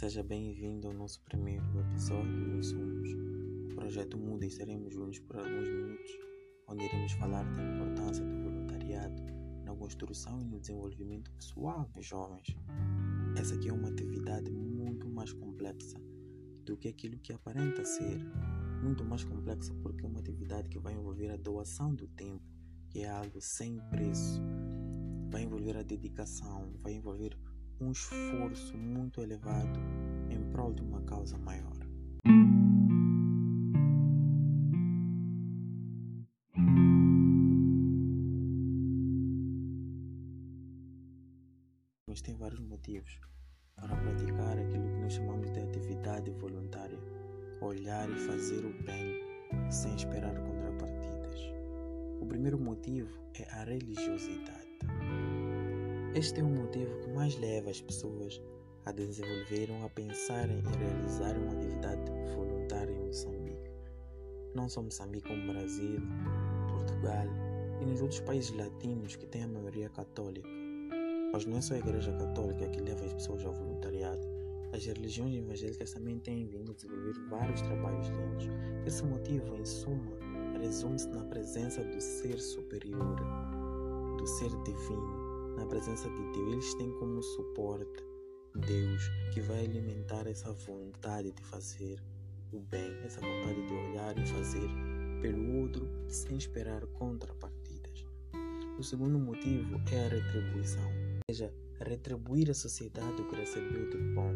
Seja bem-vindo ao nosso primeiro episódio Nós Somos. O projeto Muda e estaremos juntos por alguns minutos, onde iremos falar da importância do voluntariado na construção e no desenvolvimento pessoal dos jovens. Essa aqui é uma atividade muito mais complexa do que aquilo que aparenta ser. Muito mais complexa porque é uma atividade que vai envolver a doação do tempo, que é algo sem preço. Vai envolver a dedicação, vai envolver um esforço muito elevado em prol de uma causa maior. Mas tem vários motivos para praticar aquilo que nós chamamos de atividade voluntária, olhar e fazer o bem sem esperar contrapartidas. O primeiro motivo é a religiosidade. Este é o motivo que mais leva as pessoas a desenvolver ou a pensarem em realizar uma atividade voluntária em Moçambique. Não só Moçambique, como Brasil, Portugal e nos outros países latinos que têm a maioria católica. Mas não é só a Igreja Católica que leva as pessoas ao voluntariado. As religiões evangélicas também têm vindo a desenvolver vários trabalhos lindos. Esse motivo, em suma, resume-se na presença do ser superior, do ser divino na presença de Deus. Eles têm como suporte Deus, que vai alimentar essa vontade de fazer o bem, essa vontade de olhar e fazer pelo outro sem esperar contrapartidas. O segundo motivo é a retribuição, ou seja, retribuir à sociedade o que recebeu de bom,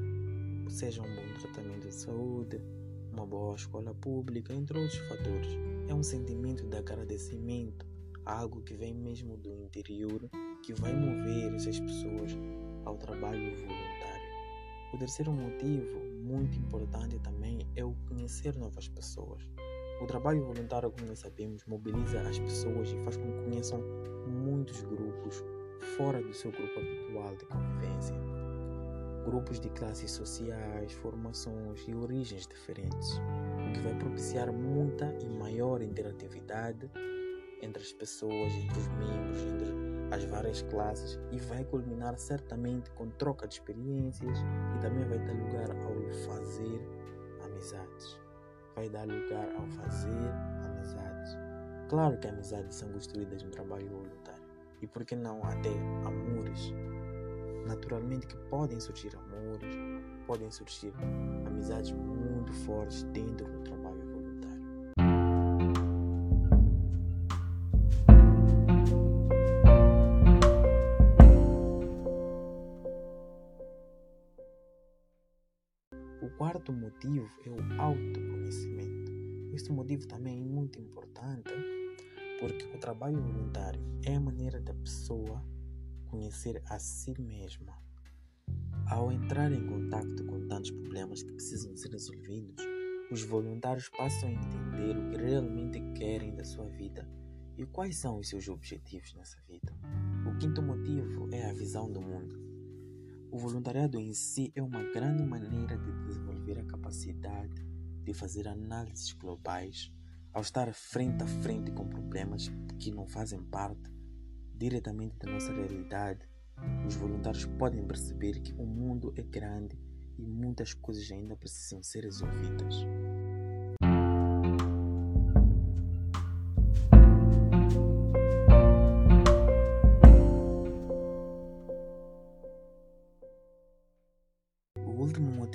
seja um bom tratamento de saúde, uma boa escola pública, entre outros fatores. É um sentimento de agradecimento, algo que vem mesmo do interior que vai mover essas pessoas ao trabalho voluntário. O terceiro motivo, muito importante também, é o conhecer novas pessoas. O trabalho voluntário, como nós sabemos, mobiliza as pessoas e faz com que conheçam muitos grupos fora do seu grupo habitual de convivência. Grupos de classes sociais, formações e origens diferentes, o que vai propiciar muita e maior interatividade entre as pessoas, entre os membros, entre as várias classes e vai culminar certamente com troca de experiências e também vai dar lugar ao fazer amizades. Vai dar lugar ao fazer amizades. Claro que amizades são construídas no trabalho voluntário e por que não até amores. Naturalmente que podem surgir amores, podem surgir amizades muito fortes dentro do trabalho quarto motivo é o autoconhecimento. Este motivo também é muito importante porque o trabalho voluntário é a maneira da pessoa conhecer a si mesma. Ao entrar em contato com tantos problemas que precisam ser resolvidos, os voluntários passam a entender o que realmente querem da sua vida e quais são os seus objetivos nessa vida. O quinto motivo é a visão do mundo. O voluntariado em si é uma grande maneira de desenvolver a capacidade de fazer análises globais ao estar frente a frente com problemas que não fazem parte diretamente da nossa realidade. Os voluntários podem perceber que o mundo é grande e muitas coisas ainda precisam ser resolvidas.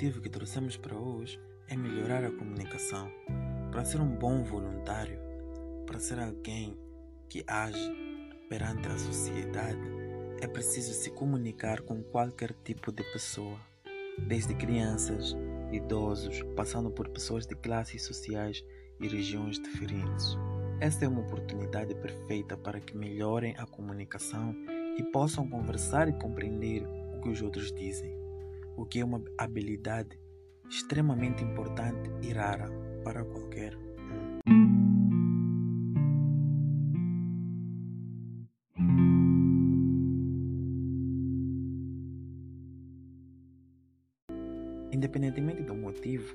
Motivo que trouxemos para hoje é melhorar a comunicação. Para ser um bom voluntário, para ser alguém que age perante a sociedade, é preciso se comunicar com qualquer tipo de pessoa, desde crianças, idosos, passando por pessoas de classes sociais e regiões diferentes. Esta é uma oportunidade perfeita para que melhorem a comunicação e possam conversar e compreender o que os outros dizem o que é uma habilidade extremamente importante e rara para qualquer um. Independentemente do motivo,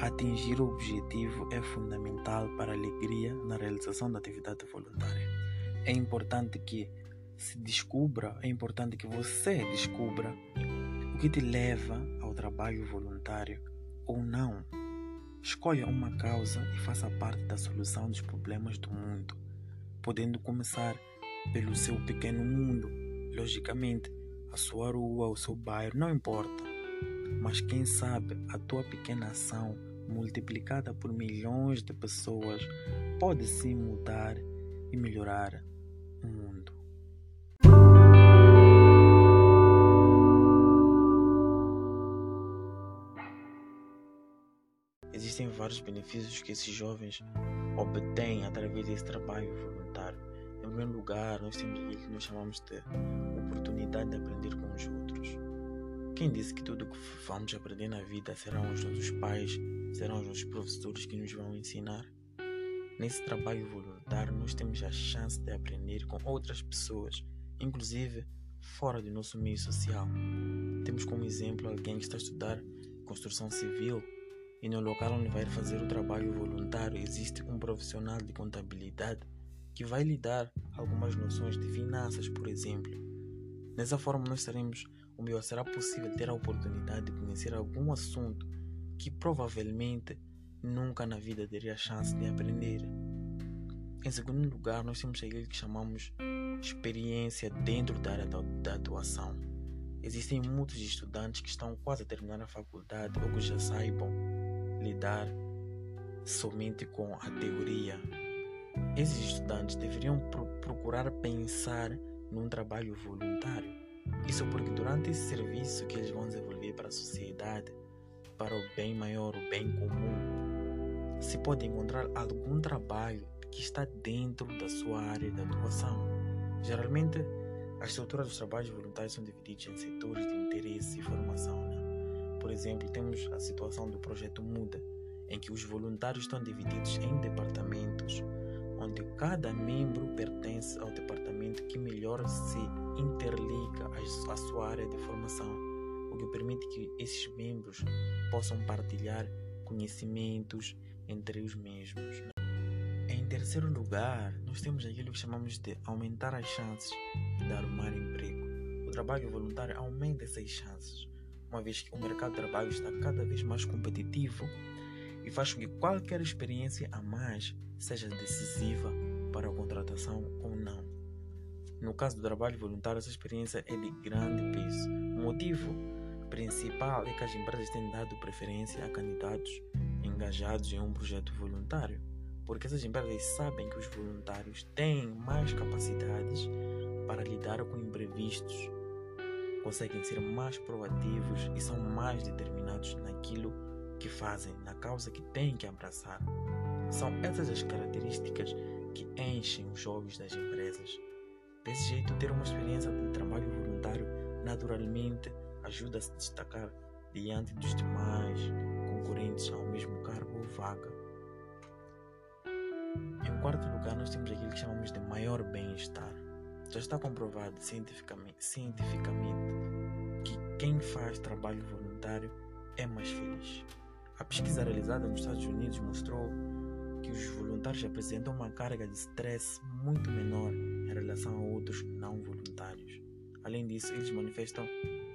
atingir o objetivo é fundamental para a alegria na realização da atividade voluntária. É importante que se descubra, é importante que você descubra o que te leva ao trabalho voluntário ou não. Escolha uma causa e faça parte da solução dos problemas do mundo, podendo começar pelo seu pequeno mundo. Logicamente, a sua rua, o seu bairro, não importa. Mas quem sabe a tua pequena ação, multiplicada por milhões de pessoas, pode sim mudar e melhorar o mundo. Existem vários benefícios que esses jovens obtêm através desse trabalho voluntário. Em primeiro lugar, nós temos aquilo que nós chamamos de oportunidade de aprender com os outros. Quem disse que tudo que vamos aprender na vida serão os nossos pais, serão os nossos professores que nos vão ensinar? Nesse trabalho voluntário, nós temos a chance de aprender com outras pessoas, inclusive fora do nosso meio social. Temos como exemplo alguém que está a estudar construção civil e no local onde vai fazer o trabalho voluntário existe um profissional de contabilidade que vai lhe dar algumas noções de finanças, por exemplo. Dessa forma, nós teremos, ou melhor, será possível ter a oportunidade de conhecer algum assunto que provavelmente nunca na vida teria a chance de aprender. Em segundo lugar, nós temos aquilo que chamamos experiência dentro da área da atuação. Existem muitos estudantes que estão quase a terminar a faculdade ou que já saibam lidar somente com a teoria. Esses estudantes deveriam pro procurar pensar num trabalho voluntário. Isso porque durante esse serviço que eles vão desenvolver para a sociedade, para o bem maior, o bem comum, se pode encontrar algum trabalho que está dentro da sua área de atuação. Geralmente, as estruturas dos trabalhos voluntários são divididas em setores de interesse e formação. Né? Por exemplo, temos a situação do projeto Muda, em que os voluntários estão divididos em departamentos, onde cada membro pertence ao departamento que melhor se interliga à sua área de formação, o que permite que esses membros possam partilhar conhecimentos entre os mesmos. Terceiro lugar, nós temos aquilo que chamamos de aumentar as chances de arrumar emprego. O trabalho voluntário aumenta essas chances uma vez que o mercado de trabalho está cada vez mais competitivo e faz com que qualquer experiência a mais seja decisiva para a contratação ou não. No caso do trabalho voluntário, essa experiência é de grande peso. O motivo principal é que as empresas têm dado preferência a candidatos engajados em um projeto voluntário, porque essas empresas sabem que os voluntários têm mais capacidades para lidar com imprevistos conseguem ser mais proativos e são mais determinados naquilo que fazem, na causa que têm que abraçar. São essas as características que enchem os jovens das empresas. Desse jeito, ter uma experiência de trabalho voluntário naturalmente ajuda a se destacar diante dos demais concorrentes ao mesmo cargo ou vaga. Em quarto lugar, nós temos aquilo que chamamos de maior bem-estar. Já está comprovado cientificamente, cientificamente que quem faz trabalho voluntário é mais feliz. A pesquisa realizada nos Estados Unidos mostrou que os voluntários apresentam uma carga de stress muito menor em relação a outros não voluntários. Além disso, eles manifestam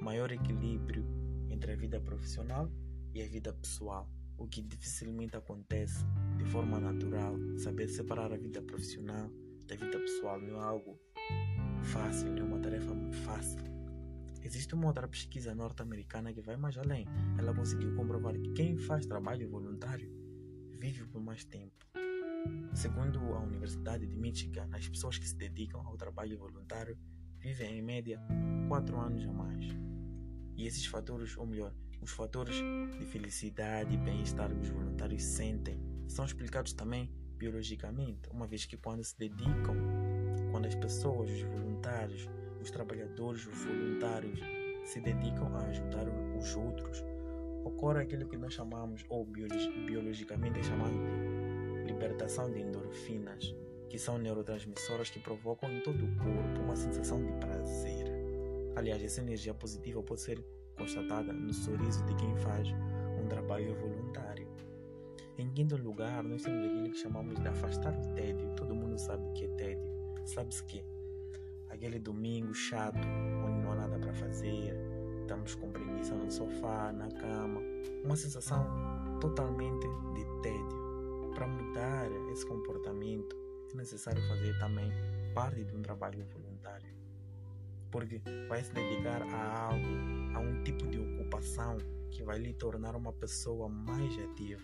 maior equilíbrio entre a vida profissional e a vida pessoal, o que dificilmente acontece de forma natural. Saber separar a vida profissional da vida pessoal não é algo fácil, é uma tarefa fácil. Existe uma outra pesquisa norte-americana que vai mais além. Ela conseguiu comprovar que quem faz trabalho voluntário vive por mais tempo. Segundo a Universidade de Michigan, as pessoas que se dedicam ao trabalho voluntário vivem em média 4 anos a mais. E esses fatores, ou melhor, os fatores de felicidade e bem-estar que os voluntários sentem, são explicados também biologicamente, uma vez que quando se dedicam quando as pessoas, os voluntários, os trabalhadores, os voluntários se dedicam a ajudar os outros, ocorre aquilo que nós chamamos, ou biologicamente é chamado de libertação de endorfinas, que são neurotransmissoras que provocam em todo o corpo uma sensação de prazer. Aliás, essa energia positiva pode ser constatada no sorriso de quem faz um trabalho voluntário. Em quinto lugar, nós temos aquilo que chamamos de afastar o tédio. Todo mundo sabe o que é tédio Sabes que aquele domingo chato, onde não há nada para fazer, estamos com preguiça no sofá, na cama, uma sensação totalmente de tédio. Para mudar esse comportamento, é necessário fazer também parte de um trabalho voluntário, porque vai se dedicar a algo, que vai lhe tornar uma pessoa mais ativa.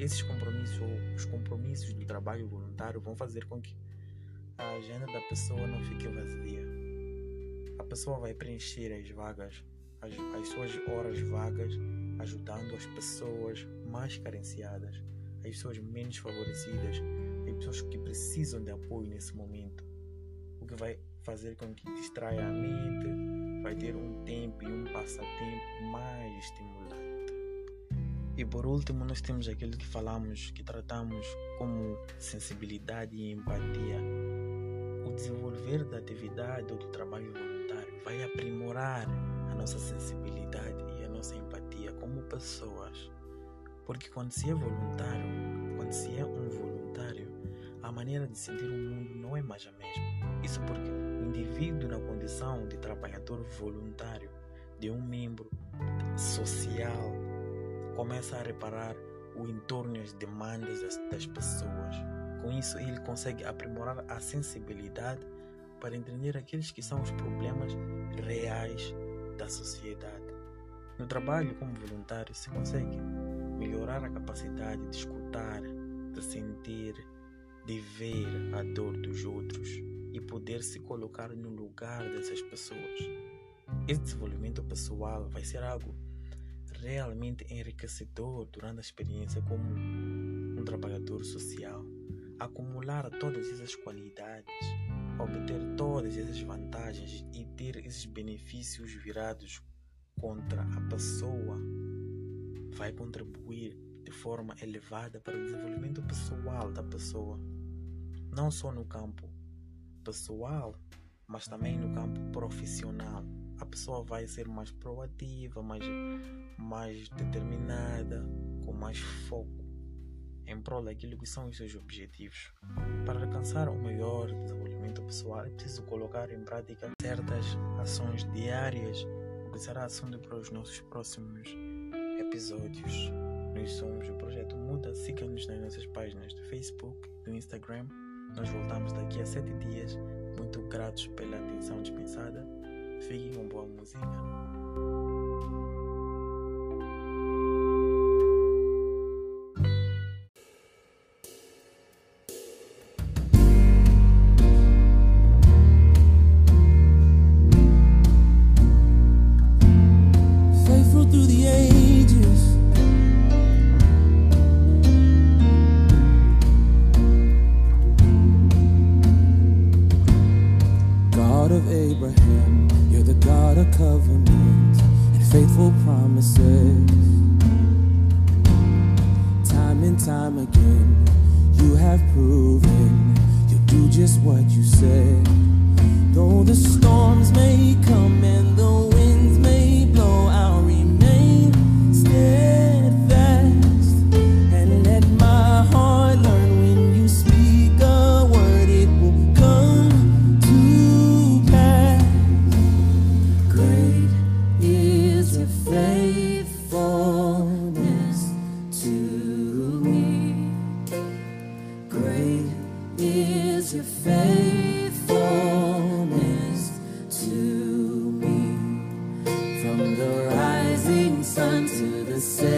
Esses compromissos, os compromissos do trabalho voluntário, vão fazer com que a agenda da pessoa não fique vazia. A pessoa vai preencher as vagas, as, as suas horas vagas, ajudando as pessoas mais carenciadas, as pessoas menos favorecidas, as pessoas que precisam de apoio nesse momento. O que vai fazer com que distraia a mente, vai ter um tempo e um passatempo mais estimulante. E por último, nós temos aquilo que falamos, que tratamos como sensibilidade e empatia. O desenvolver da atividade ou do trabalho voluntário vai aprimorar a nossa sensibilidade e a nossa empatia como pessoas. Porque quando se é voluntário, quando se é um voluntário, a maneira de sentir o mundo não é mais a mesma. Isso porque indivíduo na condição de trabalhador voluntário, de um membro social, começa a reparar o entorno e as demandas das, das pessoas. Com isso, ele consegue aprimorar a sensibilidade para entender aqueles que são os problemas reais da sociedade. No trabalho como voluntário, se consegue melhorar a capacidade de escutar, de sentir, de ver a dor dos outros e poder se colocar no lugar dessas pessoas. Esse desenvolvimento pessoal vai ser algo realmente enriquecedor durante a experiência como um trabalhador social. Acumular todas essas qualidades, obter todas essas vantagens e ter esses benefícios virados contra a pessoa vai contribuir de forma elevada para o desenvolvimento pessoal da pessoa, não só no campo pessoal, mas também no campo profissional. A pessoa vai ser mais proativa, mais, mais determinada, com mais foco em prol daquilo que são os seus objetivos. Para alcançar o maior desenvolvimento pessoal, é preciso colocar em prática certas ações diárias, o que será assunto para os nossos próximos episódios. Nós somos o Projeto Muda. Siga-nos nas nossas páginas do Facebook e do Instagram. Nós voltamos daqui a sete dias. Muito gratos pela atenção dispensada. Fiquem com boa música. You're the God of covenant and faithful promises. Time and time again, you have proven you'll do just what you said. Though the storms may come and the winds may say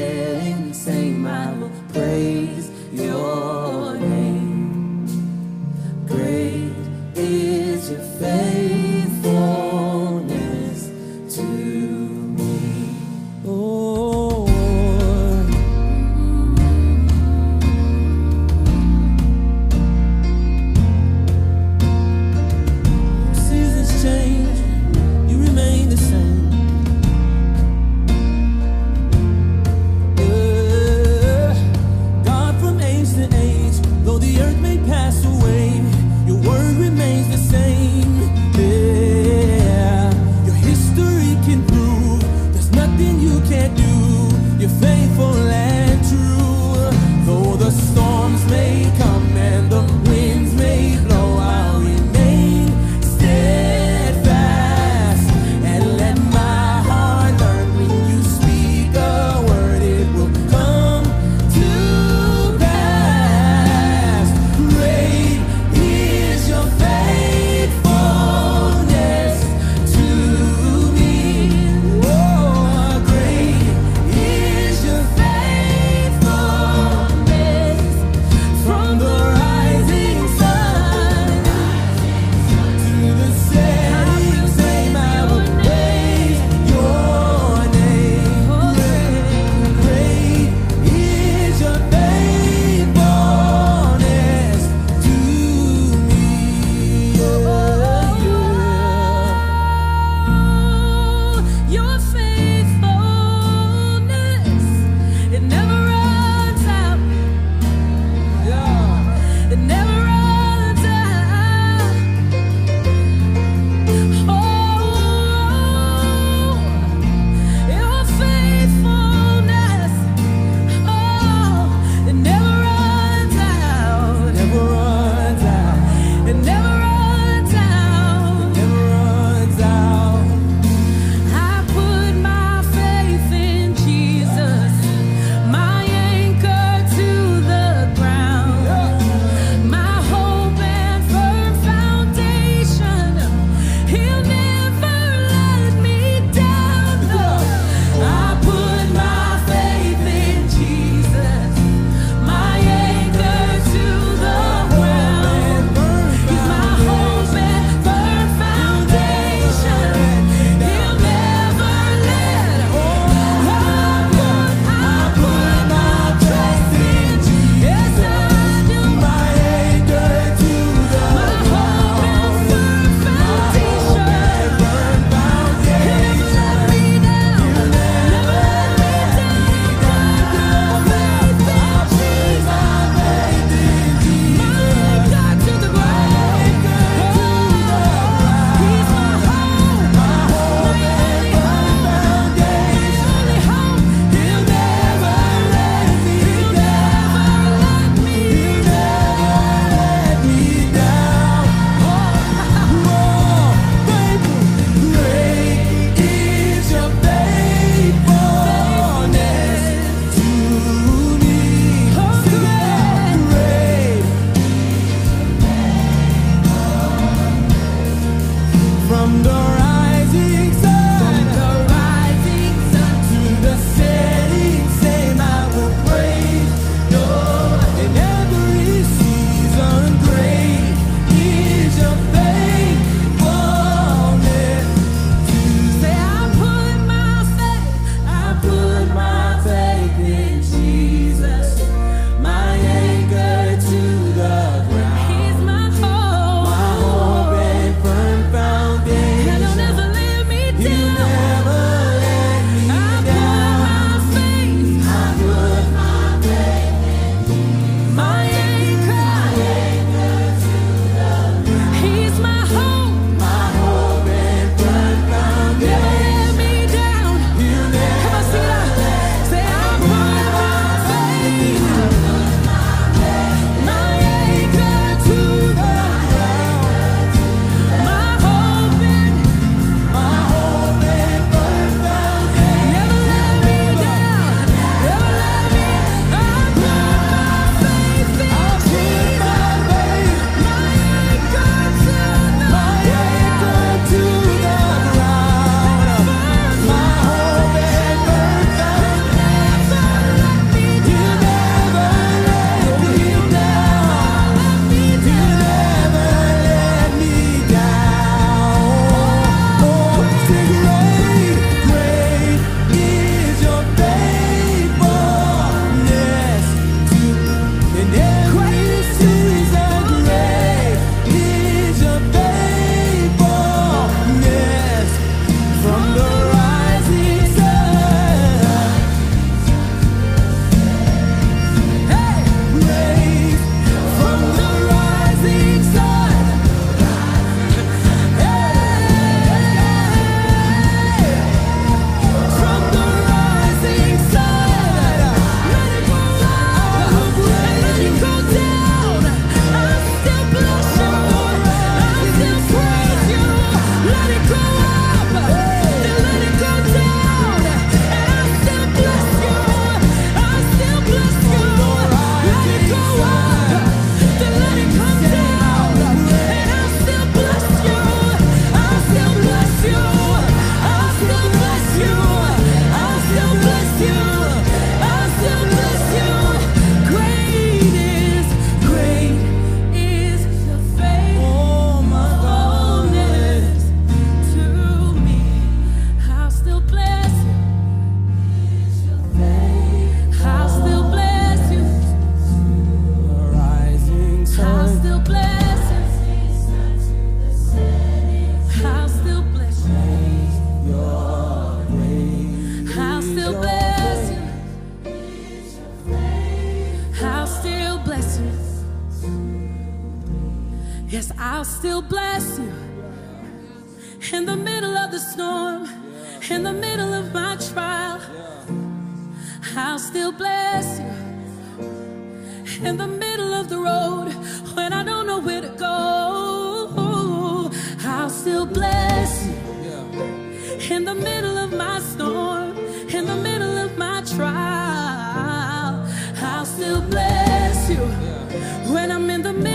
the